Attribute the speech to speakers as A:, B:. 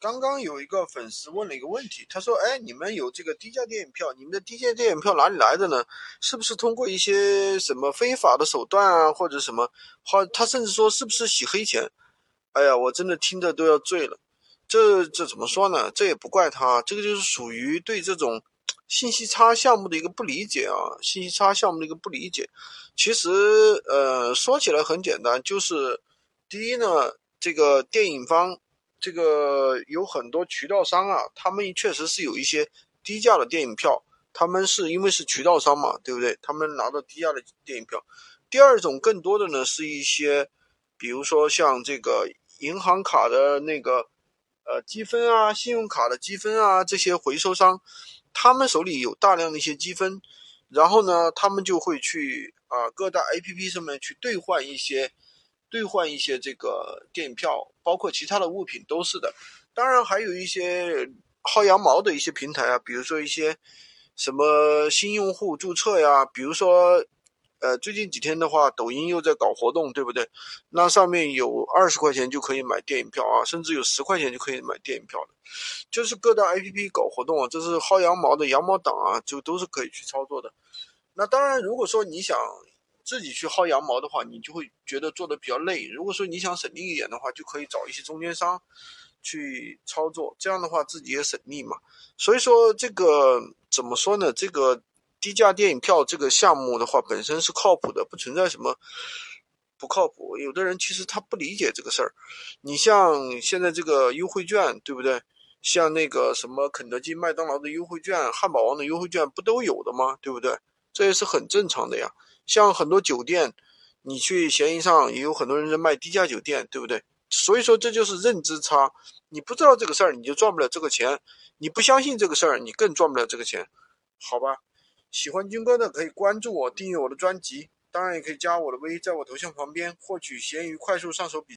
A: 刚刚有一个粉丝问了一个问题，他说：“哎，你们有这个低价电影票，你们的低价电影票哪里来的呢？是不是通过一些什么非法的手段啊，或者什么？好，他甚至说是不是洗黑钱？哎呀，我真的听着都要醉了。这这怎么说呢？这也不怪他，这个就是属于对这种信息差项目的一个不理解啊，信息差项目的一个不理解。其实，呃，说起来很简单，就是第一呢，这个电影方。”这个有很多渠道商啊，他们确实是有一些低价的电影票，他们是因为是渠道商嘛，对不对？他们拿到低价的电影票。第二种更多的呢，是一些，比如说像这个银行卡的那个呃积分啊，信用卡的积分啊，这些回收商，他们手里有大量的一些积分，然后呢，他们就会去啊各大 APP 上面去兑换一些。兑换一些这个电影票，包括其他的物品都是的。当然还有一些薅羊毛的一些平台啊，比如说一些什么新用户注册呀，比如说呃最近几天的话，抖音又在搞活动，对不对？那上面有二十块钱就可以买电影票啊，甚至有十块钱就可以买电影票的，就是各大 APP 搞活动啊，这是薅羊毛的羊毛党啊，就都是可以去操作的。那当然，如果说你想。自己去薅羊毛的话，你就会觉得做的比较累。如果说你想省力一点的话，就可以找一些中间商去操作，这样的话自己也省力嘛。所以说这个怎么说呢？这个低价电影票这个项目的话，本身是靠谱的，不存在什么不靠谱。有的人其实他不理解这个事儿。你像现在这个优惠券，对不对？像那个什么肯德基、麦当劳的优惠券、汉堡王的优惠券，不都有的吗？对不对？这也是很正常的呀。像很多酒店，你去闲鱼上也有很多人在卖低价酒店，对不对？所以说这就是认知差。你不知道这个事儿，你就赚不了这个钱；你不相信这个事儿，你更赚不了这个钱，好吧？喜欢军哥的可以关注我，订阅我的专辑，当然也可以加我的微，在我头像旁边获取闲鱼快速上手笔。